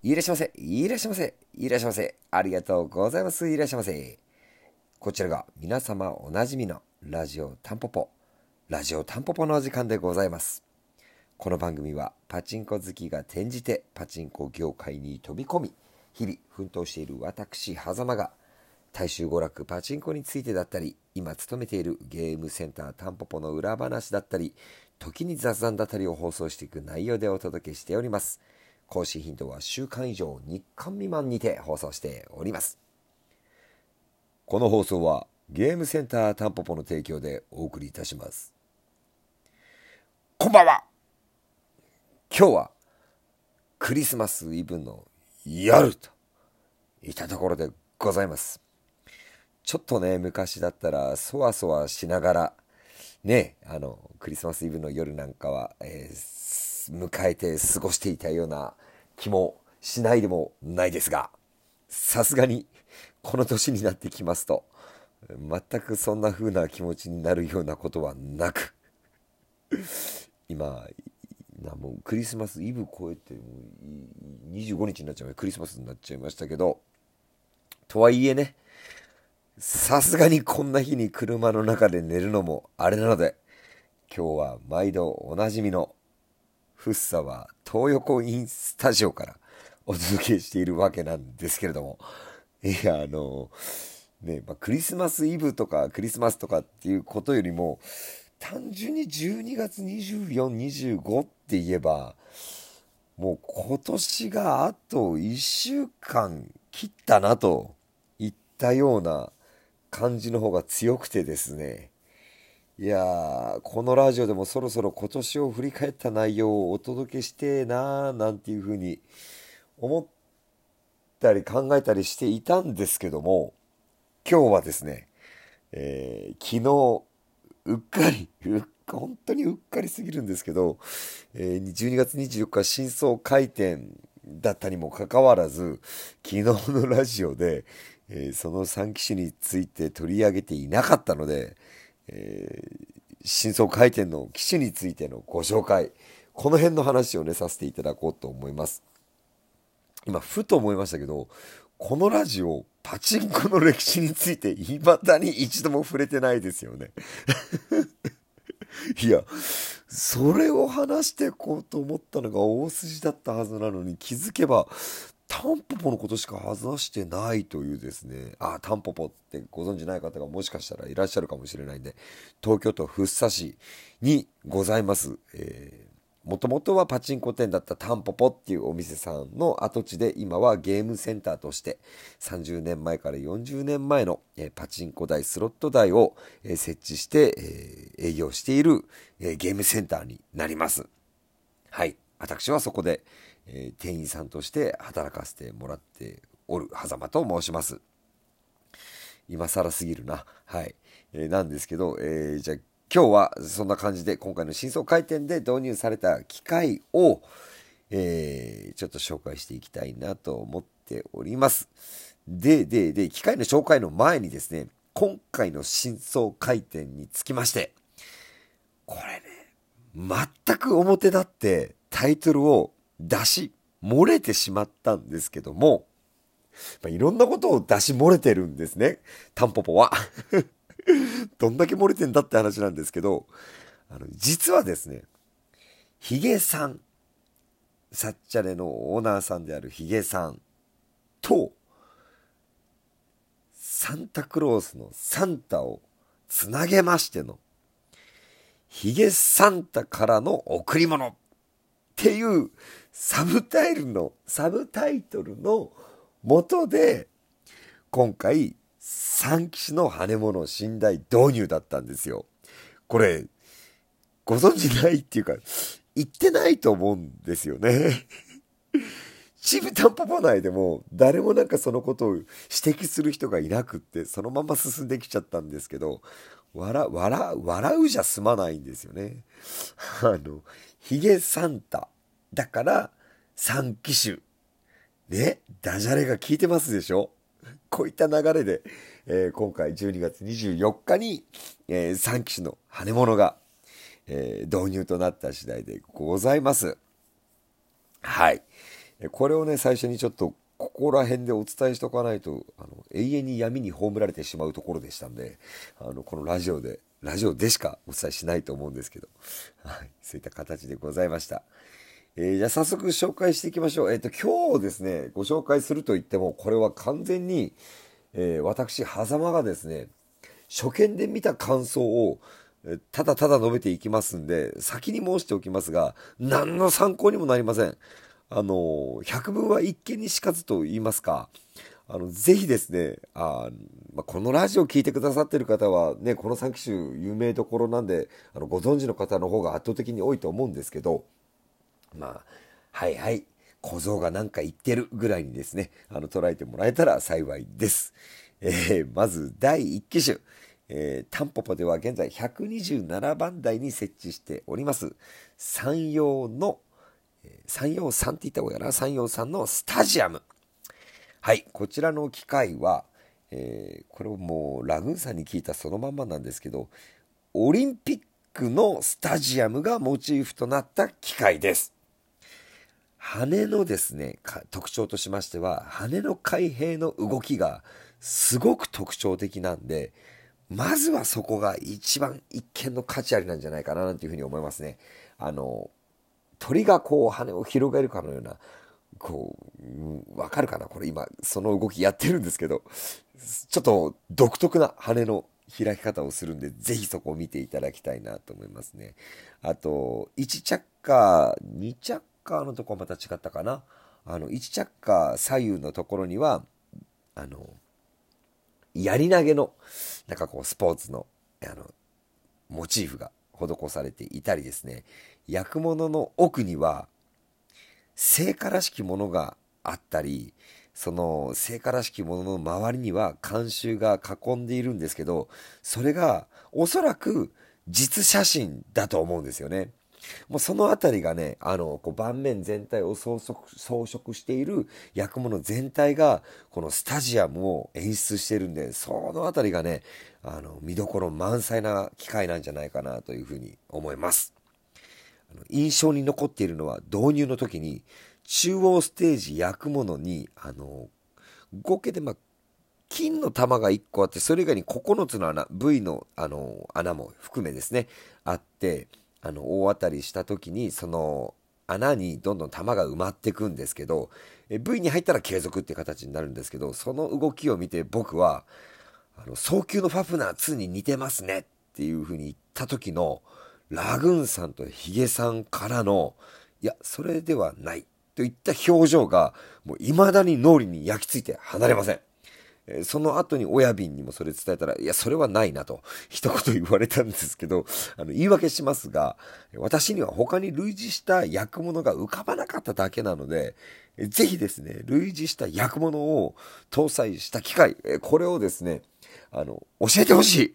いらっしゃいませ。いらっしゃいませ。いらっしゃいませ。ありがとうございます。いらっしゃいませ。こちらが皆様おなじみのラジオタンポポ、ラジオタンポポの時間でございます。この番組はパチンコ好きが転じてパチンコ業界に飛び込み、日々奮闘している私、狭間が大衆娯楽パチンコについてだったり、今勤めているゲームセンタータンポポの裏話だったり、時に雑談だったりを放送していく内容でお届けしております。更新頻度は週間以上日間未満にて放送しております。この放送はゲームセンタータンポポの提供でお送りいたします。こんばんは今日はクリスマスイブの夜といったところでございます。ちょっとね、昔だったらそわそわしながらね、あの、クリスマスイブの夜なんかは、えー、迎えて過ごしていたような気もしないでもないですが、さすがにこの年になってきますと、全くそんな風な気持ちになるようなことはなく、今、なもうクリスマスイブ超えてもう25日になっちゃうクリスマスになっちゃいましたけどとはいえねさすがにこんな日に車の中で寝るのもあれなので、今日は毎度おなじみのフッサは東横インスタジオからお届けしているわけなんですけれども、いや、あの、ね、まあ、クリスマスイブとかクリスマスとかっていうことよりも、単純に12月24、25って言えば、もう今年があと1週間切ったなといったような感じの方が強くてですね。いやーこのラジオでもそろそろ今年を振り返った内容をお届けしてなーなんていうふうに思ったり考えたりしていたんですけども今日はですね、えー、昨日うっかり本当にうっかりすぎるんですけど、えー、12月24日真相回転だったにもかかわらず昨日のラジオで、えー、その3機種について取り上げていなかったので、えー、真相回転の機種についてのご紹介、この辺の話をね、させていただこうと思います。今、ふと思いましたけど、このラジオ、パチンコの歴史について未だに一度も触れてないですよね。いや、それを話していこうと思ったのが大筋だったはずなのに気づけばタンポポのことしか話してないというですね、あ、タンポポってご存知ない方がもしかしたらいらっしゃるかもしれないんで、東京都福生市にございます、えー、もともとはパチンコ店だったタンポポっていうお店さんの跡地で今はゲームセンターとして30年前から40年前の、えー、パチンコ台、スロット台を、えー、設置して、え営業している、えゲームセンターになります。はい。私はそこで、えー、店員さんとして働かせてもらっておる狭間と申します。今更すぎるな。はい。えー、なんですけど、えー、じゃあ今日はそんな感じで今回の真相回転で導入された機械を、えー、ちょっと紹介していきたいなと思っております。で、で、で、機械の紹介の前にですね、今回の真相回転につきまして、これね、全く表立ってタイトルを出し漏れてしまったんですけども、まあ、いろんなことを出し漏れてるんですね。タンポポは。どんだけ漏れてんだって話なんですけど、あの、実はですね、ヒゲさん、サッチャレのオーナーさんであるヒゲさんと、サンタクロースのサンタをつなげましての、ヒゲサンタからの贈り物っていうサブタイルの、サブタイトルの元で、今回、三騎士の羽物寝台導入だったんですよ。これ、ご存知ないっていうか、言ってないと思うんですよね。チブタンポポ内でも誰もなんかそのことを指摘する人がいなくってそのまま進んできちゃったんですけど笑笑笑うじゃ済まないんですよね。あのヒゲサンタだから、3機種。ね、ダジャレが効いてますでしょ？こういった流れで、えー、今回12月24日に、えー、3機種の羽物が、えー、導入となった次第でございます。はい。これをね最初にちょっとここら辺でお伝えしておかないとあの永遠に闇に葬られてしまうところでしたんであのこのラジオでラジオでしかお伝えしないと思うんですけど、はい、そういった形でございました。えー、じゃあ早速紹介していきましょう。えっ、ー、と、今日ですね、ご紹介すると言っても、これは完全に、えー、私、狭間がですね、初見で見た感想を、ただただ述べていきますんで、先に申しておきますが、何の参考にもなりません。あの、百聞は一見にしかずと言いますか、あの、ぜひですね、あまあ、このラジオを聴いてくださっている方は、ね、この3機種有名どころなんで、あの、ご存知の方の方が圧倒的に多いと思うんですけど、まあ、はいはい、小僧がなんか言ってるぐらいにですね、あの、捉えてもらえたら幸いです。えー、まず、第1機種。えー、タンポポでは現在127番台に設置しております。山陽の、えー、山陽さんって言った方がいいかな？山陽さんのスタジアム。はい、こちらの機械は、えー、これをもうラグーンさんに聞いたそのまんまなんですけど、オリンピックのスタジアムがモチーフとなった機械です。羽のですね、特徴としましては、羽の開閉の動きがすごく特徴的なんで、まずはそこが一番一見の価値ありなんじゃないかななんていうふうに思いますね。あの、鳥がこう羽を広げるかのような、こう、わかるかな？これ今、その動きやってるんですけど、ちょっと独特な羽の開き方をするんで、ぜひそこを見ていただきたいなと思いますね。あと、1着火、2着火のとこはまた違ったかな？あの、1着火左右のところには、あの、やり投げの、なんかこう、スポーツの、あの、モチーフが施されていたりですね、焼く物の奥には、聖火らしきものがあったり、その聖火らしきものの周りには慣習が囲んでいるんですけど、それがおそらく実写真だと思うんですよね。もうそのあたりがね、あの、こう盤面全体を装飾している焼く物全体が、このスタジアムを演出しているんで、そのあたりがね、あの、見どころ満載な機会なんじゃないかなというふうに思います。印象に残っているのは導入の時に、中央ステージ焼く物に、あの、合計でまあ、金の玉が1個あって、それ以外に9つの穴、V のあの穴も含めですね、あって、あの大当たりした時にその穴にどんどん球が埋まっていくんですけど V に入ったら継続って形になるんですけどその動きを見て僕はあの早球のファフナー2に似てますねっていうふうに言った時のラグーンさんとヒゲさんからのいやそれではないといった表情がもう未だに脳裏に焼き付いて離れません。その後に親瓶にもそれ伝えたら、いや、それはないなと、一言言われたんですけど、あの、言い訳しますが、私には他に類似した役物が浮かばなかっただけなので、ぜひですね、類似した役物を搭載した機械、これをですね、あの、教えてほしい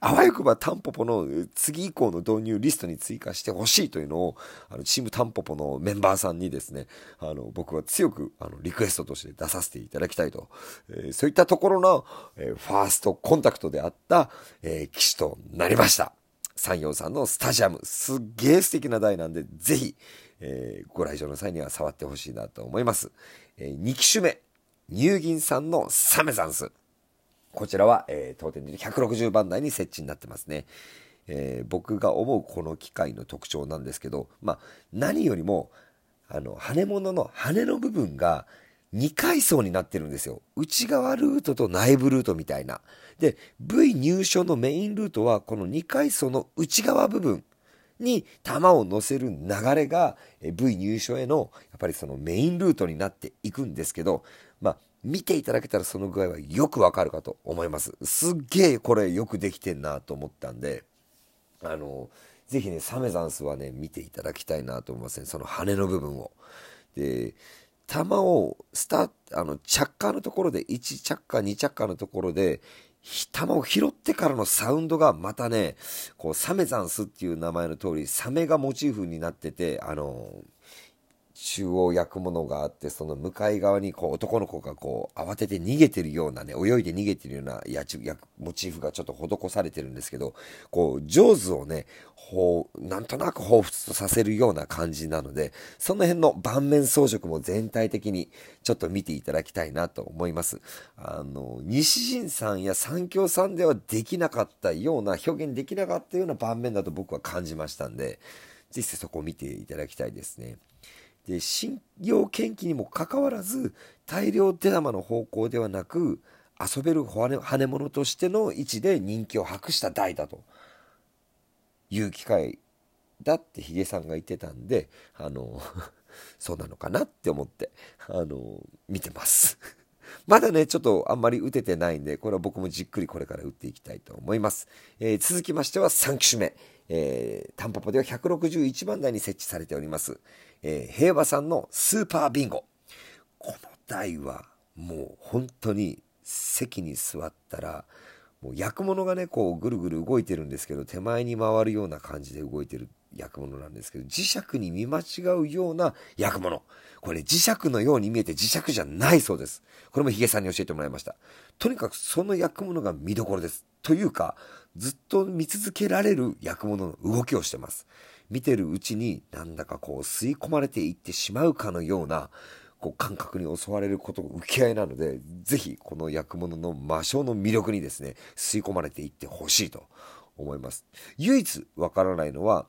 あわよくばタンポポの次以降の導入リストに追加してほしいというのを、あの、チームタンポポのメンバーさんにですね、あの、僕は強く、あの、リクエストとして出させていただきたいと、えー、そういったところの、えー、ファーストコンタクトであった、えー、機種となりました。山陽さんのスタジアム、すっげえ素敵な台なんで、ぜひ、えー、ご来場の際には触ってほしいなと思います。えー、2機種目、乳銀さんのサメザンス。こちらは、えー、当店で160番台に設置になってますね。えー、僕が思うこの機械の特徴なんですけど、まあ、何よりも、あの、羽物の羽の部分が2階層になってるんですよ。内側ルートと内部ルートみたいな。で、V 入所のメインルートはこの2階層の内側部分に弾を乗せる流れが V 入所へのやっぱりそのメインルートになっていくんですけど、まあ、見ていただけたらその具合はよくわかるかと思います。すっげえこれよくできてんなと思ったんで、あの、ぜひね、サメザンスはね、見ていただきたいなと思いますね。その羽の部分を。で、弾をスタあの着火のところで1着火2着火のところで弾を拾ってからのサウンドがまたねこうサメザンスっていう名前の通りサメがモチーフになっててあの中央焼くものがあって、その向かい側にこう男の子がこう慌てて逃げてるようなね、泳いで逃げてるようなやちやモチーフがちょっと施されてるんですけど、こう、上手をね、ほう、なんとなく彷彿とさせるような感じなので、その辺の盤面装飾も全体的にちょっと見ていただきたいなと思います。あの、西陣さんや三京さんではできなかったような、表現できなかったような盤面だと僕は感じましたんで、ぜひそこを見ていただきたいですね。で、信用研究にもかかわらず、大量手玉の方向ではなく、遊べる羽物としての位置で人気を博した台だという機会だってヒゲさんが言ってたんで、あの、そうなのかなって思って、あの、見てます。まだね、ちょっとあんまり打ててないんで、これは僕もじっくりこれから打っていきたいと思います。えー、続きましては3機種目。えー、タンポポでは161番台に設置されております。えー、平和さんのスーパービンゴ。この台はもう本当に席に座ったら、もう焼くものがね、こうぐるぐる動いてるんですけど、手前に回るような感じで動いてる焼くものなんですけど、磁石に見間違うような焼くもの。これ磁石のように見えて磁石じゃないそうです。これもヒゲさんに教えてもらいました。とにかくその焼くものが見どころです。というか、ずっと見続けられる焼くもの動きをしてます。見てるうちになんだかこう吸い込まれていってしまうかのようなこう感覚に襲われることが受け合いなので、ぜひこの焼くものの魔性の魅力にですね、吸い込まれていってほしいと思います。唯一わからないのは、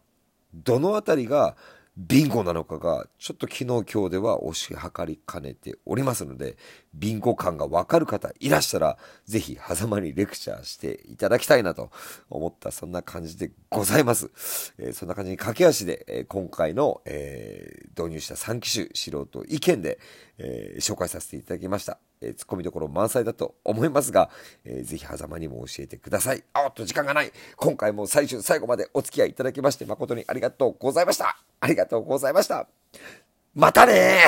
どのあたりがビンゴなのかが、ちょっと昨日今日では推し量りかねておりますので、ビンゴ感がわかる方いらしたら、ぜひ、狭間にレクチャーしていただきたいなと思った、そんな感じでございます。えー、そんな感じに駆け足で、えー、今回の、えー、導入した3機種素人意見で、え紹介させていただきました。えー、ツッコミどころ満載だと思いますが、えー、ぜひ狭間にも教えてください。あっと時間がない。今回も最終最後までお付き合いいただきまして誠にありがとうございました。ありがとうございました。またね